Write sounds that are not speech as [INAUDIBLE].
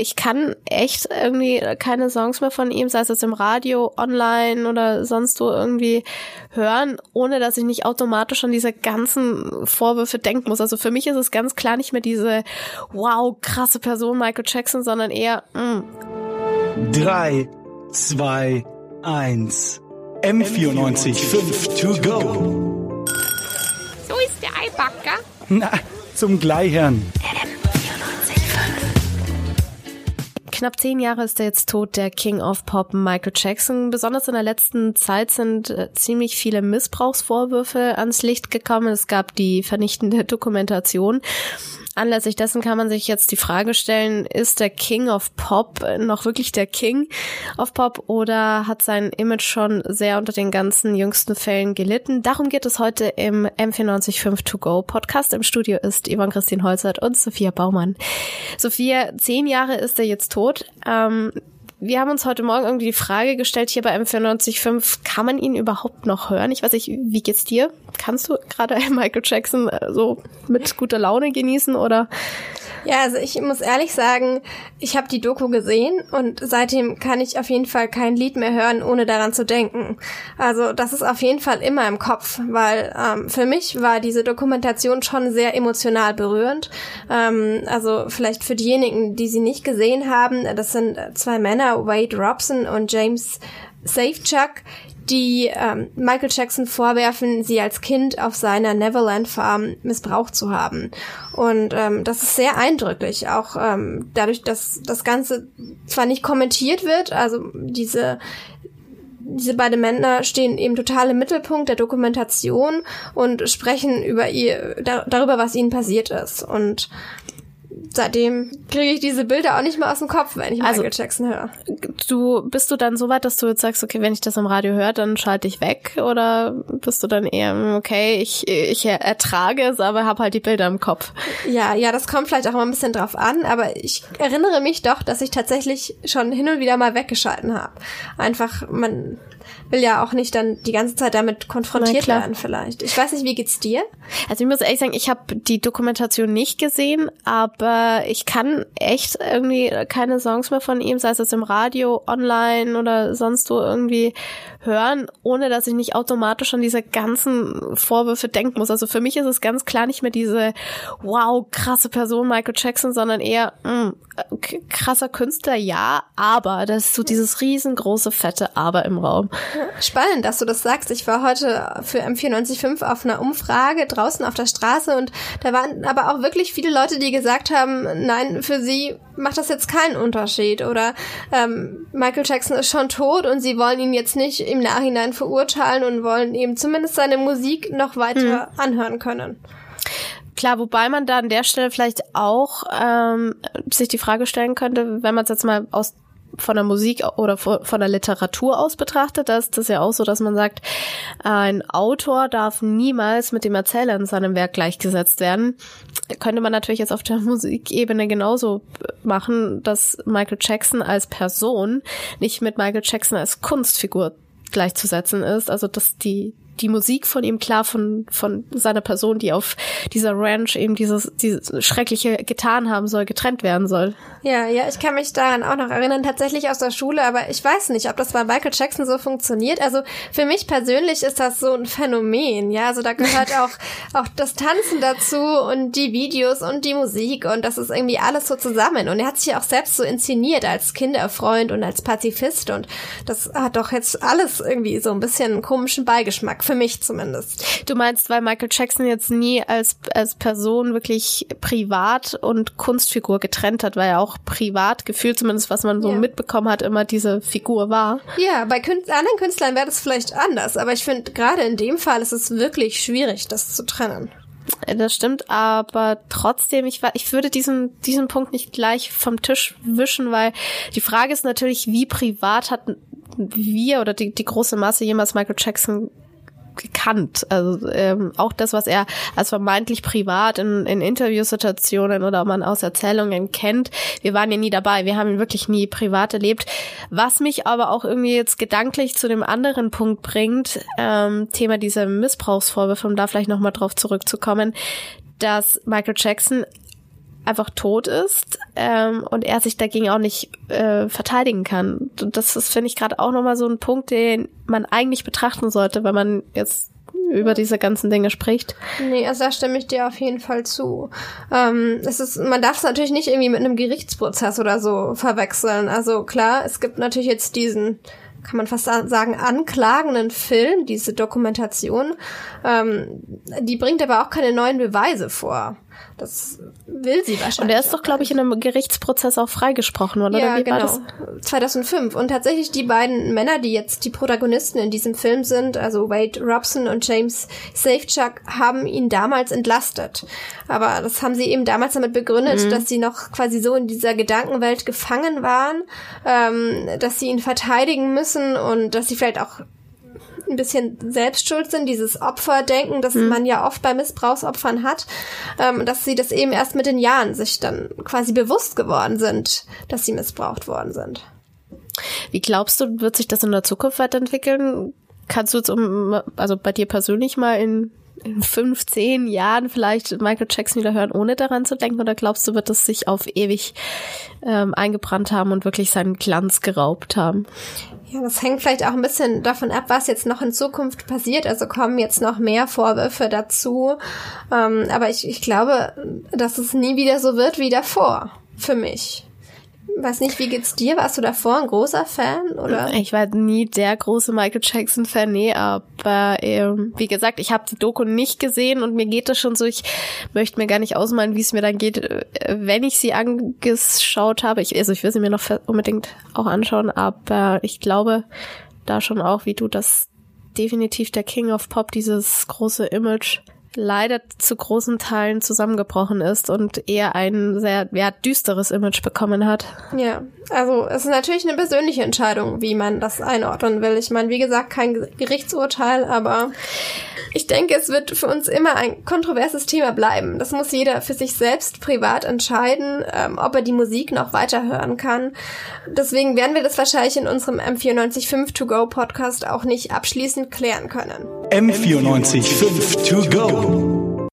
ich kann echt irgendwie keine Songs mehr von ihm, sei es jetzt im Radio, online oder sonst wo irgendwie hören, ohne dass ich nicht automatisch an diese ganzen Vorwürfe denken muss. Also für mich ist es ganz klar nicht mehr diese wow, krasse Person Michael Jackson, sondern eher mh. 3, 2, 1. M94 5 to go. So ist der Eibacker. Na, zum Gleichern. Knapp zehn Jahre ist er jetzt tot, der King of Pop Michael Jackson. Besonders in der letzten Zeit sind äh, ziemlich viele Missbrauchsvorwürfe ans Licht gekommen. Es gab die vernichtende Dokumentation anlässlich dessen kann man sich jetzt die Frage stellen, ist der King of Pop noch wirklich der King of Pop oder hat sein Image schon sehr unter den ganzen jüngsten Fällen gelitten? Darum geht es heute im M945 To Go Podcast. Im Studio ist Yvonne Christine Holzert und Sophia Baumann. Sophia, zehn Jahre ist er jetzt tot. Ähm, wir haben uns heute Morgen irgendwie die Frage gestellt hier bei M945, kann man ihn überhaupt noch hören? Ich weiß nicht, wie geht's dir? Kannst du gerade [LAUGHS] Michael Jackson äh, so mit guter Laune genießen oder? Ja, also ich muss ehrlich sagen, ich habe die Doku gesehen und seitdem kann ich auf jeden Fall kein Lied mehr hören, ohne daran zu denken. Also das ist auf jeden Fall immer im Kopf, weil ähm, für mich war diese Dokumentation schon sehr emotional berührend. Ähm, also vielleicht für diejenigen, die sie nicht gesehen haben, das sind zwei Männer, Wade Robson und James Safechuck, die ähm, Michael Jackson vorwerfen, sie als Kind auf seiner Neverland Farm missbraucht zu haben. Und ähm, das ist sehr eindrücklich, auch ähm, dadurch, dass das Ganze zwar nicht kommentiert wird, also diese diese beiden Männer stehen eben total im Mittelpunkt der Dokumentation und sprechen über ihr da, darüber, was ihnen passiert ist. Und seitdem kriege ich diese Bilder auch nicht mehr aus dem Kopf, wenn ich also, Michael Jackson höre. Du bist du dann so weit, dass du jetzt sagst, okay, wenn ich das im Radio höre, dann schalte ich weg oder bist du dann eher okay, ich ich ertrage es, aber habe halt die Bilder im Kopf. Ja, ja, das kommt vielleicht auch mal ein bisschen drauf an, aber ich erinnere mich doch, dass ich tatsächlich schon hin und wieder mal weggeschalten habe. Einfach man will ja auch nicht dann die ganze Zeit damit konfrontiert werden vielleicht. Ich weiß nicht, wie geht's dir? Also ich muss ehrlich sagen, ich habe die Dokumentation nicht gesehen, aber ich kann echt irgendwie keine Songs mehr von ihm, sei es jetzt im Radio, online oder sonst wo irgendwie hören, ohne dass ich nicht automatisch an diese ganzen Vorwürfe denken muss. Also für mich ist es ganz klar nicht mehr diese wow, krasse Person Michael Jackson, sondern eher mh, hm, krasser Künstler, ja, aber das ist so dieses riesengroße fette Aber im Raum. Spannend, dass du das sagst. Ich war heute für M945 auf einer Umfrage draußen auf der Straße und da waren aber auch wirklich viele Leute, die gesagt haben, nein, für sie macht das jetzt keinen Unterschied oder ähm, Michael Jackson ist schon tot und sie wollen ihn jetzt nicht im Nachhinein verurteilen und wollen eben zumindest seine Musik noch weiter hm. anhören können. Klar, wobei man da an der Stelle vielleicht auch ähm, sich die Frage stellen könnte, wenn man es jetzt mal aus von der Musik oder von der Literatur aus betrachtet, da ist das ja auch so, dass man sagt, ein Autor darf niemals mit dem Erzähler in seinem Werk gleichgesetzt werden. Könnte man natürlich jetzt auf der Musikebene genauso machen, dass Michael Jackson als Person nicht mit Michael Jackson als Kunstfigur gleichzusetzen ist. Also dass die die Musik von ihm klar von, von seiner Person, die auf dieser Ranch eben dieses, dieses Schreckliche getan haben soll, getrennt werden soll. Ja, ja, ich kann mich daran auch noch erinnern, tatsächlich aus der Schule, aber ich weiß nicht, ob das bei Michael Jackson so funktioniert. Also für mich persönlich ist das so ein Phänomen, ja, also da gehört auch, [LAUGHS] auch das Tanzen dazu und die Videos und die Musik und das ist irgendwie alles so zusammen und er hat sich auch selbst so inszeniert als Kinderfreund und als Pazifist und das hat doch jetzt alles irgendwie so ein bisschen einen komischen Beigeschmack für mich zumindest. Du meinst, weil Michael Jackson jetzt nie als, als Person wirklich privat und Kunstfigur getrennt hat, weil er auch privat gefühlt, zumindest was man so ja. mitbekommen hat, immer diese Figur war. Ja, bei Kün anderen Künstlern wäre das vielleicht anders, aber ich finde, gerade in dem Fall ist es wirklich schwierig, das zu trennen. Das stimmt, aber trotzdem, ich, ich würde diesen, diesen Punkt nicht gleich vom Tisch wischen, weil die Frage ist natürlich, wie privat hat wir oder die, die große Masse jemals Michael Jackson gekannt. Also ähm, auch das, was er als vermeintlich privat in, in Interviewsituationen oder man aus Erzählungen kennt. Wir waren ja nie dabei. Wir haben ihn wirklich nie privat erlebt. Was mich aber auch irgendwie jetzt gedanklich zu dem anderen Punkt bringt, ähm, Thema dieser Missbrauchsvorwürfe, um da vielleicht nochmal drauf zurückzukommen, dass Michael Jackson einfach tot ist ähm, und er sich dagegen auch nicht äh, verteidigen kann. Das ist, finde ich, gerade auch nochmal so ein Punkt, den man eigentlich betrachten sollte, wenn man jetzt über diese ganzen Dinge spricht. Nee, also da stimme ich dir auf jeden Fall zu. Ähm, es ist, man darf es natürlich nicht irgendwie mit einem Gerichtsprozess oder so verwechseln. Also klar, es gibt natürlich jetzt diesen kann man fast sagen, anklagenden Film, diese Dokumentation, ähm, die bringt aber auch keine neuen Beweise vor. Das will sie wahrscheinlich. Und er ist doch, glaube ich, in einem Gerichtsprozess auch freigesprochen, oder? Ja, oder genau. 2005. Und tatsächlich die beiden Männer, die jetzt die Protagonisten in diesem Film sind, also Wade Robson und James Safechuck, haben ihn damals entlastet. Aber das haben sie eben damals damit begründet, mhm. dass sie noch quasi so in dieser Gedankenwelt gefangen waren, ähm, dass sie ihn verteidigen müssen und dass sie vielleicht auch ein bisschen selbstschuld sind, dieses Opferdenken, das mhm. man ja oft bei Missbrauchsopfern hat, ähm, dass sie das eben erst mit den Jahren sich dann quasi bewusst geworden sind, dass sie missbraucht worden sind. Wie glaubst du, wird sich das in der Zukunft weiterentwickeln? Kannst du jetzt um, also bei dir persönlich mal in in fünf, zehn Jahren vielleicht Michael Jackson wieder hören, ohne daran zu denken? Oder glaubst du, wird es sich auf ewig ähm, eingebrannt haben und wirklich seinen Glanz geraubt haben? Ja, das hängt vielleicht auch ein bisschen davon ab, was jetzt noch in Zukunft passiert. Also kommen jetzt noch mehr Vorwürfe dazu. Ähm, aber ich, ich glaube, dass es nie wieder so wird wie davor. Für mich. Weiß nicht, wie geht's dir? Warst du davor ein großer Fan oder? Ich war nie der große Michael Jackson Fan, nee, aber ähm, wie gesagt, ich habe die Doku nicht gesehen und mir geht das schon so. Ich möchte mir gar nicht ausmalen, wie es mir dann geht, äh, wenn ich sie angeschaut habe. Ich, also ich will sie mir noch unbedingt auch anschauen, aber ich glaube da schon auch, wie du das definitiv der King of Pop, dieses große Image leider zu großen Teilen zusammengebrochen ist und eher ein sehr ja, düsteres Image bekommen hat. Ja, also es ist natürlich eine persönliche Entscheidung, wie man das einordnen will. Ich meine, wie gesagt, kein Gerichtsurteil, aber ich denke, es wird für uns immer ein kontroverses Thema bleiben. Das muss jeder für sich selbst privat entscheiden, ähm, ob er die Musik noch weiterhören kann. Deswegen werden wir das wahrscheinlich in unserem M945 To Go Podcast auch nicht abschließend klären können. M945 To Go